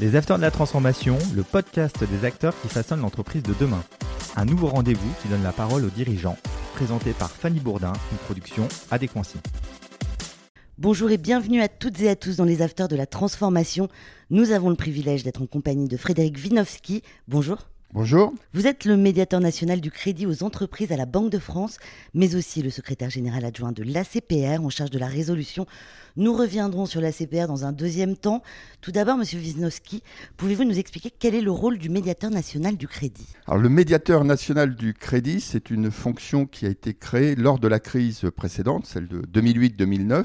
Les Acteurs de la Transformation, le podcast des acteurs qui façonnent l'entreprise de demain. Un nouveau rendez-vous qui donne la parole aux dirigeants, présenté par Fanny Bourdin, une production Adéquancy. Bonjour et bienvenue à toutes et à tous dans les Afters de la Transformation. Nous avons le privilège d'être en compagnie de Frédéric Winowski. Bonjour. Bonjour. Vous êtes le médiateur national du crédit aux entreprises à la Banque de France, mais aussi le secrétaire général adjoint de l'ACPR en charge de la résolution. Nous reviendrons sur l'ACPR dans un deuxième temps. Tout d'abord, Monsieur Wisnowski, pouvez-vous nous expliquer quel est le rôle du médiateur national du crédit? Alors, le médiateur national du crédit, c'est une fonction qui a été créée lors de la crise précédente, celle de 2008-2009,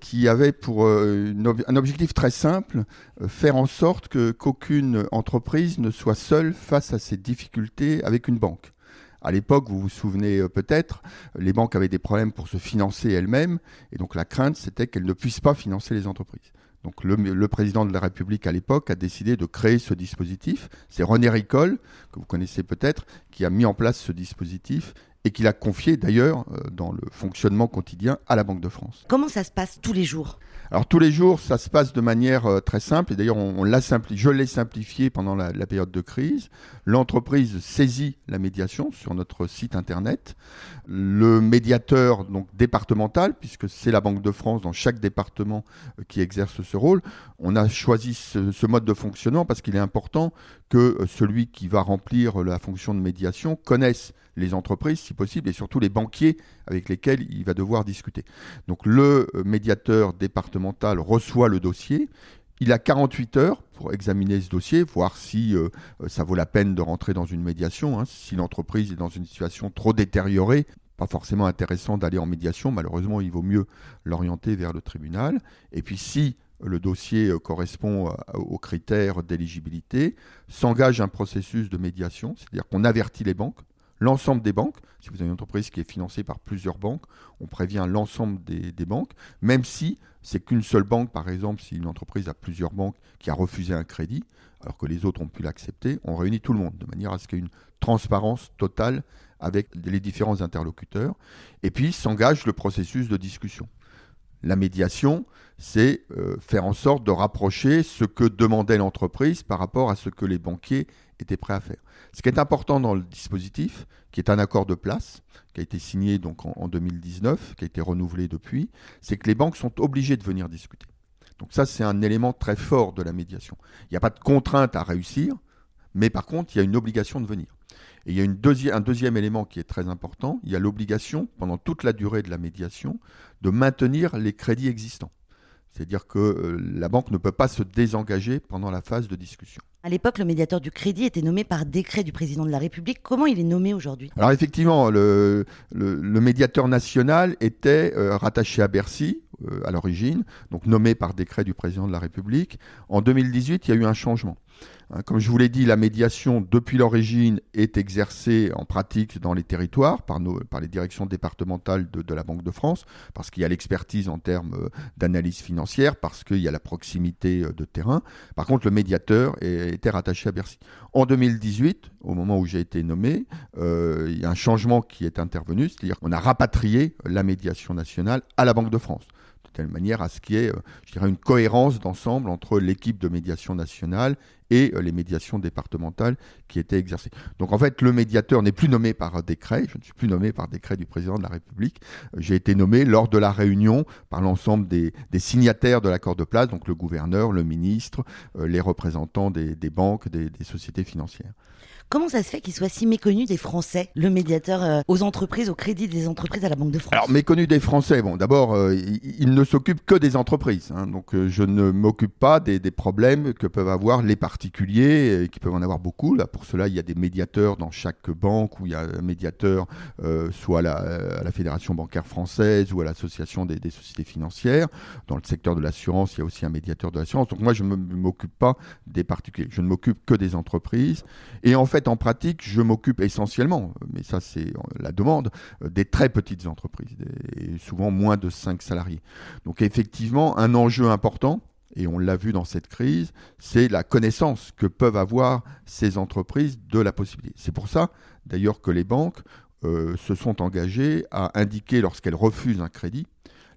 qui avait pour euh, un objectif très simple, euh, faire en sorte que qu'aucune entreprise ne soit seule face à ses difficultés avec une banque. À l'époque, vous vous souvenez euh, peut-être, les banques avaient des problèmes pour se financer elles-mêmes, et donc la crainte, c'était qu'elles ne puissent pas financer les entreprises. Donc le, président de la République à l'époque a décidé de créer ce dispositif. C'est René Ricol, que vous connaissez peut-être, qui a mis en place ce dispositif et qui l'a confié d'ailleurs euh, dans le fonctionnement quotidien à la Banque de France. Comment ça se passe tous les jours? Alors tous les jours, ça se passe de manière euh, très simple, et d'ailleurs on, l'a je l'ai simplifié pendant la, période de crise. L'entreprise saisit la médiation sur notre site internet. Le médiateur donc départemental, puisque c'est la Banque de France dans chaque département euh, qui exerce ce rôle, on a choisi ce, mode de fonctionnement parce qu'il est important que euh, celui qui va remplir la fonction de médiation connaisse les entreprises, si possible, et surtout les banquiers avec lesquels il va devoir discuter. Donc le médiateur départemental reçoit le dossier. Il a 48 heures pour examiner ce dossier, voir si euh, ça vaut la peine de rentrer dans une médiation. Hein. Si l'entreprise est dans une situation trop détériorée, pas forcément intéressant d'aller en médiation. Malheureusement, il vaut mieux l'orienter vers le tribunal. Et puis si le dossier euh, correspond aux critères d'éligibilité, s'engage un processus de médiation, c'est-à-dire qu'on avertit les banques l'ensemble des banques. Si vous avez une entreprise qui est financée par plusieurs banques, on prévient l'ensemble des, banques, même si c'est qu'une seule banque, par exemple, si une entreprise a plusieurs banques qui a refusé un crédit, alors que les autres ont pu l'accepter, on réunit tout le monde de manière à ce qu'il y ait une transparence totale avec les différents interlocuteurs. Et puis s'engage le processus de discussion. La médiation, c'est euh, faire en sorte de rapprocher ce que demandait l'entreprise par rapport à ce que les banquiers étaient prêts à faire. Ce qui est important dans le dispositif, qui est un accord de place, qui a été signé donc en, 2019, qui a été renouvelé depuis, c'est que les banques sont obligées de venir discuter. Donc ça, c'est un élément très fort de la médiation. Il n'y a pas de contrainte à réussir, mais par contre, il y a une obligation de venir. Et il y a une un deuxième élément qui est très important, il y a l'obligation, pendant toute la durée de la médiation, de maintenir les crédits existants. C'est-à-dire que euh, la banque ne peut pas se désengager pendant la phase de discussion. À l'époque, le médiateur du crédit était nommé par décret du président de la République. Comment il est nommé aujourd'hui? Alors effectivement, le, médiateur national était euh, rattaché à Bercy euh, à l'origine, donc nommé par décret du président de la République. En 2018, il y a eu un changement. Hein, comme je vous l'ai dit, la médiation, depuis l'origine, est exercée en pratique dans les territoires par, les directions départementales de, la Banque de France, parce qu'il y a l'expertise en termes euh, d'analyse financière, parce qu'il y a la proximité euh, de terrain. Par contre, le médiateur était rattaché à Bercy. En 2018, au moment où j'ai été nommé, euh, il y a un changement qui est intervenu, c'est-à-dire qu'on a rapatrié la médiation nationale à la Banque de France de telle manière à ce qu'il y ait, je dirais, une cohérence d'ensemble entre l'équipe de médiation nationale et euh, les médiations départementales qui étaient exercées. Donc en fait, le médiateur n'est plus nommé par décret, je ne suis plus nommé par décret du président de la République, euh, j'ai été nommé lors de la réunion par l'ensemble des, signataires de l'accord de place, donc le gouverneur, le ministre, euh, les représentants des, banques, des sociétés financières. Comment ça se fait qu'il soit si méconnu des Français, le médiateur euh, aux entreprises, au crédit des entreprises à la Banque de France? Alors, méconnu des Français, d'abord, euh, il, ne s'occupe que des entreprises. Hein. donc, euh, je ne m'occupe pas des, problèmes que peuvent avoir les particuliers, qui peuvent en avoir beaucoup. Pour cela, il y a des médiateurs dans chaque banque, où il y a un médiateur soit à la, Fédération bancaire française ou à l'Association des, des, sociétés financières. Dans le secteur de l'assurance, il y a aussi un médiateur de l'assurance. Donc, moi, je ne m'occupe pas des particuliers. Je ne m'occupe que des entreprises. Et en fait, en pratique, je m'occupe essentiellement, mais ça c'est la demande, euh, des très petites entreprises, souvent moins de 5 salariés. Donc effectivement, un enjeu important, et on l'a vu dans cette crise, c'est la connaissance que peuvent avoir ces entreprises de la possibilité. C'est pour ça, d'ailleurs, que les banques euh, se sont engagées à indiquer, lorsqu'elles refusent un crédit,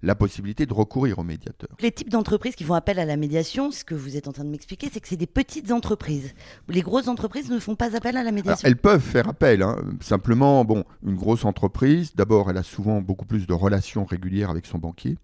la possibilité de recourir au médiateur. Les types d'entreprises qui font appel à la médiation, ce que vous êtes en train de m'expliquer, c'est que c'est des petites entreprises. Les grosses entreprises ne font pas appel à la médiation. elles peuvent faire appel. Hein. Simplement, bon, une grosse entreprise, d'abord, elle a souvent beaucoup plus de relations régulières avec son banquier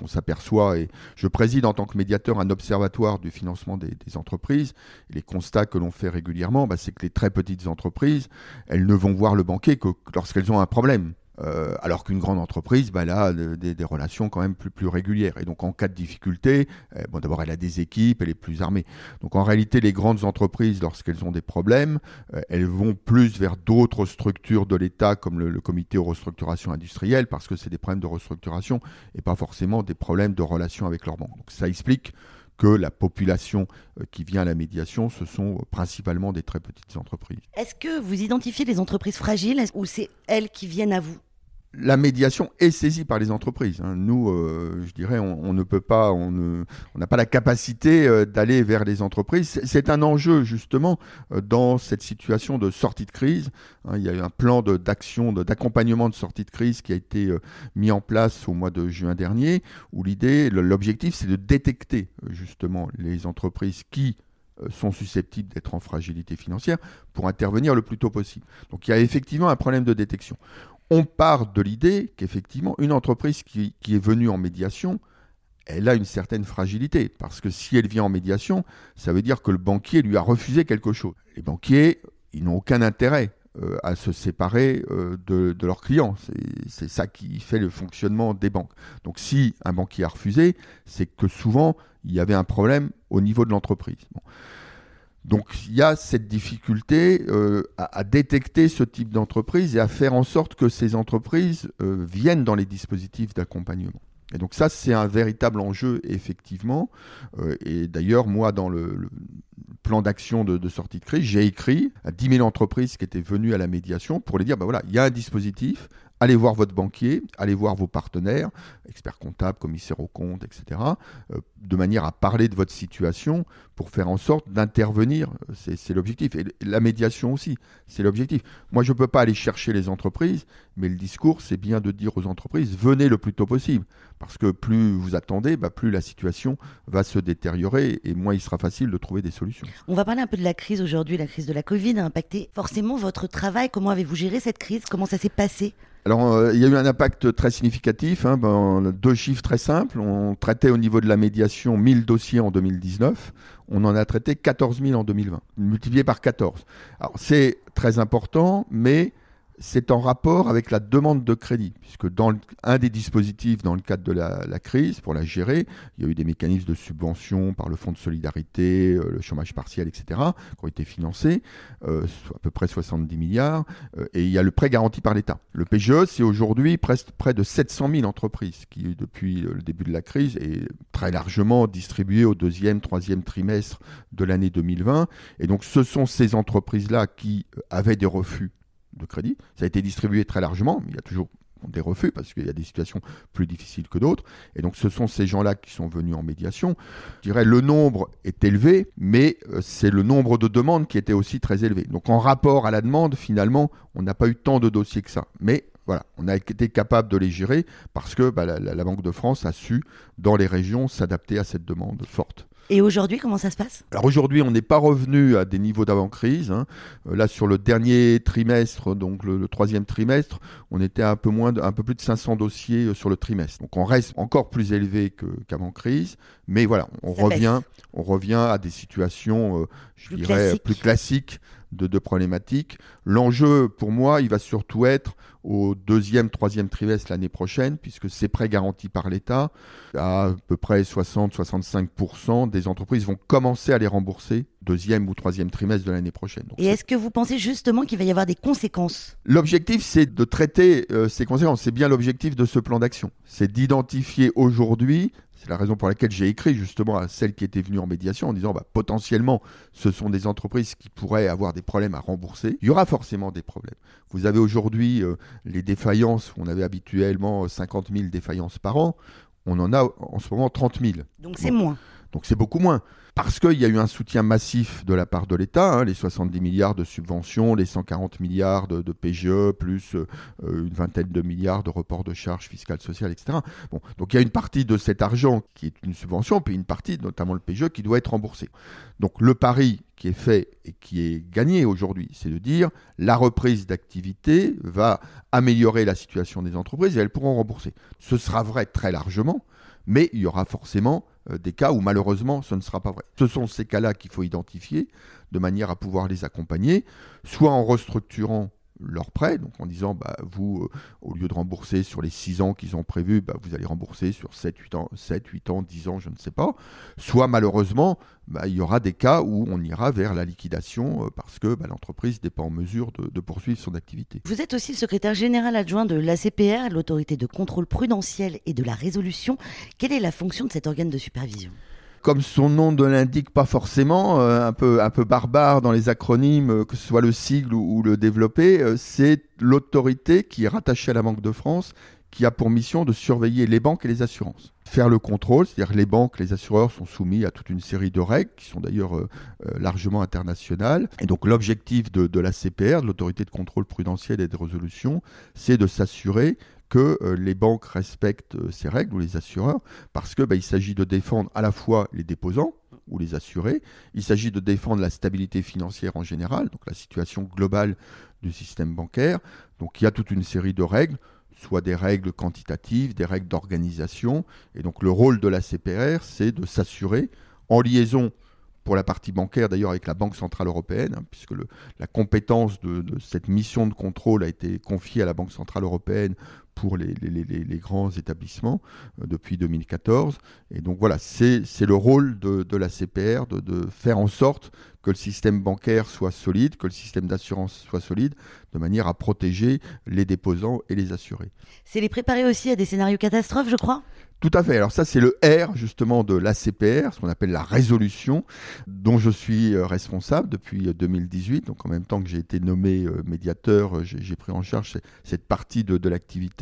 on s'aperçoit, et je préside en tant que médiateur un observatoire du financement des, entreprises, et les constats que l'on fait régulièrement, bah, c'est que les très petites entreprises, elles ne vont voir le banquier que lorsqu'elles ont un problème. Euh, alors qu'une grande entreprise, bah, a des, relations quand même plus, régulières. Et donc en cas de difficulté, euh, bon, d'abord elle a des équipes, elle est plus armée. Donc en réalité, les grandes entreprises, lorsqu'elles ont des problèmes, euh, elles vont plus vers d'autres structures de l'État, comme le, comité aux restructurations industrielles, parce que c'est des problèmes de restructuration et pas forcément des problèmes de relations avec leurs banques. Donc ça explique que la population qui vient à la médiation, ce sont principalement des très petites entreprises. Est-ce que vous identifiez les entreprises fragiles ou c'est elles qui viennent à vous? La médiation est saisie par les entreprises. Hein. Nous, euh, je dirais, on, ne peut pas, on n'a pas la capacité euh, d'aller vers les entreprises. C'est un enjeu justement euh, dans cette situation de sortie de crise. Hein. il y a eu un plan d'action, d'accompagnement de, sortie de crise qui a été mis en place au mois de juin dernier, où l'idée, l'objectif, c'est de détecter justement les entreprises qui sont susceptibles d'être en fragilité financière pour intervenir le plus tôt possible. Donc il y a effectivement un problème de détection on part de l'idée qu'effectivement, une entreprise qui, est venue en médiation, elle a une certaine fragilité. Parce que si elle vient en médiation, ça veut dire que le banquier lui a refusé quelque chose. Les banquiers, ils n'ont aucun intérêt euh, à se séparer euh, de, leurs clients. C'est ça qui fait le fonctionnement des banques. Donc si un banquier a refusé, c'est que souvent, il y avait un problème au niveau de l'entreprise. Donc il y a cette difficulté euh, à, détecter ce type d'entreprise et à faire en sorte que ces entreprises euh, viennent dans les dispositifs d'accompagnement. Et donc ça, c'est un véritable enjeu, effectivement. Euh, et d'ailleurs, moi, dans le, plan d'action de, sortie de crise, j'ai écrit à 10 000 entreprises qui étaient venues à la médiation pour les dire, ben voilà, il y a un dispositif, allez voir votre banquier, allez voir vos partenaires, experts comptables, commissaires aux comptes, etc., euh, de manière à parler de votre situation pour faire en sorte d'intervenir. C'est l'objectif. Et la médiation aussi, c'est l'objectif. Moi, je ne peux pas aller chercher les entreprises, mais le discours, c'est bien de dire aux entreprises, venez le plus tôt possible. Parce que plus vous attendez, bah, plus la situation va se détériorer et moins il sera facile de trouver des solutions. On va parler un peu de la crise aujourd'hui. La crise de la Covid a impacté forcément votre travail. Comment avez-vous géré cette crise? Comment ça s'est passé? Alors, euh, il y a eu un impact très significatif. Hein, ben, deux chiffres très simples. On traitait au niveau de la médiation 1000 dossiers en 2019. On en a traité 14 000 en 2020, multiplié par 14. Alors, c'est très important, mais c'est en rapport avec la demande de crédit, puisque dans un des dispositifs, dans le cadre de la, crise, pour la gérer, il y a eu des mécanismes de subvention par le Fonds de solidarité, euh, le chômage partiel, etc., qui ont été financés, euh, à peu près 70 milliards, euh, et il y a le prêt garanti par l'État. Le PGE, c'est aujourd'hui près de 700 000 entreprises qui, depuis le début de la crise, est très largement distribué au deuxième, troisième trimestre de l'année 2020, et donc ce sont ces entreprises-là qui avaient des refus de crédit. Ça a été distribué très largement, mais il y a toujours des refus parce qu'il y a des situations plus difficiles que d'autres. Et donc ce sont ces gens-là qui sont venus en médiation. Je dirais le nombre est élevé, mais euh, c'est le nombre de demandes qui était aussi très élevé. Donc en rapport à la demande, finalement, on n'a pas eu tant de dossiers que ça. Mais voilà, on a été capable de les gérer parce que bah, la Banque de France a su, dans les régions, s'adapter à cette demande forte. Et aujourd'hui, comment ça se passe? Alors aujourd'hui, on n'est pas revenu à des niveaux d'avant-crise. Hein. Euh, là, sur le dernier trimestre, donc le, troisième trimestre, on était un peu moins, un peu plus de 500 dossiers euh, sur le trimestre. Donc on reste encore plus élevé qu'avant crise, mais voilà, on revient, on revient à des situations, euh, je dirais, plus classiques de, de problématiques. L'enjeu, pour moi, il va surtout être au deuxième, troisième trimestre l'année prochaine, puisque c'est prêt garanti par l'État. À, peu près 60-65% des entreprises vont commencer à les rembourser deuxième ou troisième trimestre de l'année prochaine. Et est-ce que vous pensez justement qu'il va y avoir des conséquences? L'objectif, c'est de traiter euh, ces conséquences. C'est bien l'objectif de ce plan d'action. C'est d'identifier aujourd'hui c'est la raison pour laquelle j'ai écrit justement à celles qui étaient venues en médiation en disant bah, potentiellement ce sont des entreprises qui pourraient avoir des problèmes à rembourser. Il y aura forcément des problèmes. Vous avez aujourd'hui euh, les défaillances, on avait habituellement 50 000 défaillances par an, on en a en ce moment 30 000. Donc c'est moins. Donc c'est beaucoup moins parce qu'il y a eu un soutien massif de la part de l'État, hein, les 70 milliards de subventions, les 140 milliards de, PGE, plus euh, une vingtaine de milliards de reports de charges fiscales, sociales, etc. Bon, donc il y a une partie de cet argent qui est une subvention, puis une partie, notamment le PGE, qui doit être remboursé. Donc le pari qui est fait et qui est gagné aujourd'hui, c'est de dire la reprise d'activité va améliorer la situation des entreprises et elles pourront rembourser. Ce sera vrai très largement, mais il y aura forcément euh, des cas où malheureusement ce ne sera pas vrai. Ce sont ces cas-là qu'il faut identifier de manière à pouvoir les accompagner, soit en restructurant leur prêt, donc en disant bah, vous, euh, au lieu de rembourser sur les 6 ans qu'ils ont prévus, bah, vous allez rembourser sur 7, 8 ans, 7, 8 ans, 10 ans, je ne sais pas. Soit malheureusement, bah, il y aura des cas où on ira vers la liquidation euh, parce que bah, l'entreprise n'est pas en mesure de, de, poursuivre son activité. Vous êtes aussi le secrétaire général adjoint de l'ACPR, l'autorité de contrôle prudentiel et de la résolution. Quelle est la fonction de cet organe de supervision? Comme son nom ne l'indique pas forcément, euh, un, peu, un peu barbare dans les acronymes, euh, que ce soit le sigle ou, le développé, euh, c'est l'autorité qui est rattachée à la Banque de France, qui a pour mission de surveiller les banques et les assurances. Faire le contrôle, c'est-à-dire les banques, les assureurs sont soumis à toute une série de règles qui sont d'ailleurs largement internationales. Et donc l'objectif de, de la CPR, de l'autorité de contrôle prudentiel et de résolution, c'est de s'assurer que euh, les banques respectent euh, ces règles ou les assureurs, parce qu'il bah, s'agit de défendre à la fois les déposants ou les assurés, il s'agit de défendre la stabilité financière en général, donc la situation globale du système bancaire. Donc il y a toute une série de règles, soit des règles quantitatives, des règles d'organisation, et donc le rôle de la CPR, c'est de s'assurer en liaison pour la partie bancaire d'ailleurs avec la Banque Centrale Européenne, hein, puisque la compétence de, cette mission de contrôle a été confiée à la Banque Centrale Européenne pour les, grands établissements euh, depuis 2014. Et donc voilà, c'est le rôle de, la CPR de, de, faire en sorte que le système bancaire soit solide, que le système d'assurance soit solide, de manière à protéger les déposants et les assurés. C'est les préparer aussi à des scénarios catastrophes, je crois? Tout à fait. Alors ça, c'est le R justement de l'ACPR, ce qu'on appelle la résolution, dont je suis euh, responsable depuis 2018. Euh, donc en même temps que j'ai été nommé médiateur, j'ai pris en charge cette partie de, l'activité.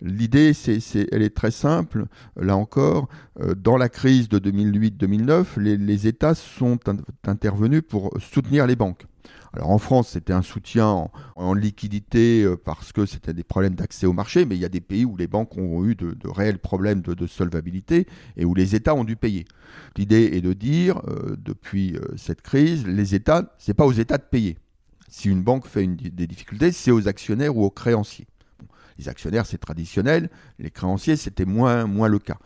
L'idée, c'est, elle est très simple. Là encore, dans la crise de 2008-2009, les, États sont intervenus pour soutenir les banques. Alors en France, c'était un soutien en, liquidité euh, parce que c'était des problèmes d'accès au marché, mais il y a des pays où les banques ont eu de, réels problèmes de, solvabilité et où les États ont dû payer. L'idée est de dire, euh, depuis euh, cette crise, les États, c'est pas aux États de payer. Si une banque fait des difficultés, c'est aux actionnaires ou aux créanciers. Les actionnaires, c'est traditionnel, les créanciers, c'était moins, le cas.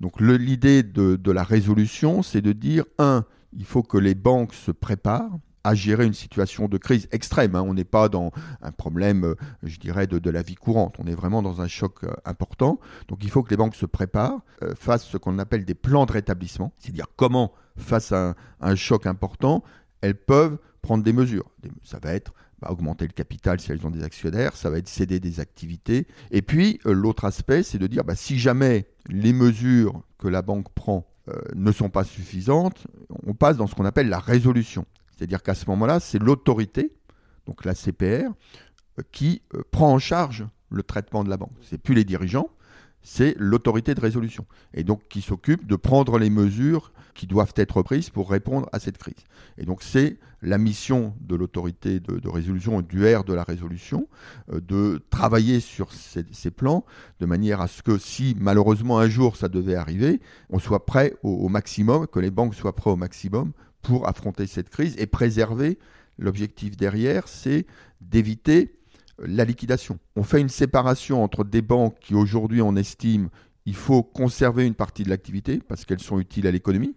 Donc l'idée de, la résolution, c'est de dire, un, il faut que les banques se préparent à gérer une situation de crise extrême. Hein. On n'est pas dans un problème, je dirais, de, la vie courante. On est vraiment dans un choc euh, important. Donc il faut que les banques se préparent, euh, fassent ce qu'on appelle des plans de rétablissement, c'est-à-dire comment, face à un, choc important, elles peuvent prendre des mesures. Ça va être bah, augmenter le capital si elles ont des actionnaires, ça va être céder des activités. Et puis l'autre aspect, c'est de dire, bah, si jamais les mesures que la banque prend ne sont pas suffisantes, on passe dans ce qu'on appelle la résolution. C'est-à-dire qu'à ce moment-là, c'est l'autorité, donc la CPR, euh, qui euh, prend en charge le traitement de la banque. Ce n'est plus les dirigeants, c'est l'autorité de résolution. Et donc qui s'occupe de prendre les mesures qui doivent être prises pour répondre à cette crise. Et donc c'est la mission de l'autorité de, résolution, du R de la résolution, euh, de travailler sur ces, plans de manière à ce que si malheureusement un jour ça devait arriver, on soit prêt au maximum, que les banques soient prêtes au maximum pour affronter cette crise et préserver. L'objectif derrière, c'est d'éviter la liquidation. On fait une séparation entre des banques qui aujourd'hui on estime il faut conserver une partie de l'activité parce qu'elles sont utiles à l'économie,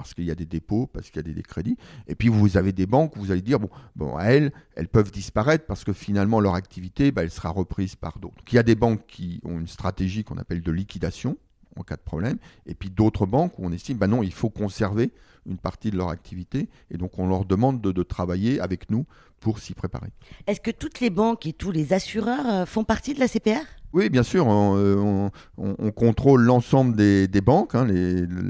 parce qu'il y a des dépôts, parce qu'il y a des, crédits. Et puis vous avez des banques où vous allez dire, bon, bon elles, elles peuvent disparaître parce que finalement leur activité, bah, elle sera reprise par d'autres. il y a des banques qui ont une stratégie qu'on appelle de liquidation en cas de problème, et puis d'autres banques où on estime, bah non, il faut conserver une partie de leur activité. Et donc, on leur demande de, travailler avec nous pour s'y préparer. Est-ce que toutes les banques et tous les assureurs euh, font partie de la CPR Oui, bien sûr, on, contrôle l'ensemble des, banques. Hein.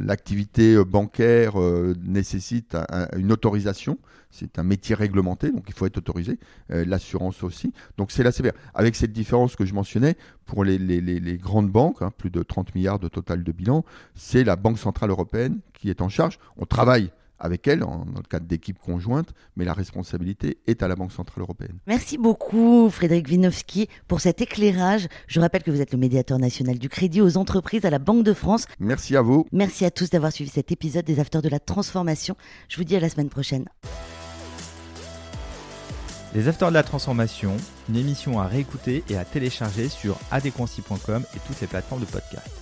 L'activité bancaire nécessite une autorisation c'est un métier réglementé, donc il faut être autorisé. Euh, l'assurance aussi. Donc c'est la CPR. Avec cette différence que je mentionnais, pour les, grandes banques, hein, plus de 30 milliards de total de bilan, c'est la Banque Centrale Européenne qui est en charge. On travaille avec elle, en, dans le cadre d'équipes conjointes, mais la responsabilité est à la Banque Centrale Européenne. Merci beaucoup Frédéric Winowski pour cet éclairage. Je rappelle que vous êtes le médiateur national du crédit aux entreprises à la Banque de France. Merci à vous. Merci à tous d'avoir suivi cet épisode des Afters de la Transformation. Je vous dis à la semaine prochaine. Les Afters de la Transformation, une émission à réécouter et à télécharger sur adconci.com et toutes les plateformes de podcast.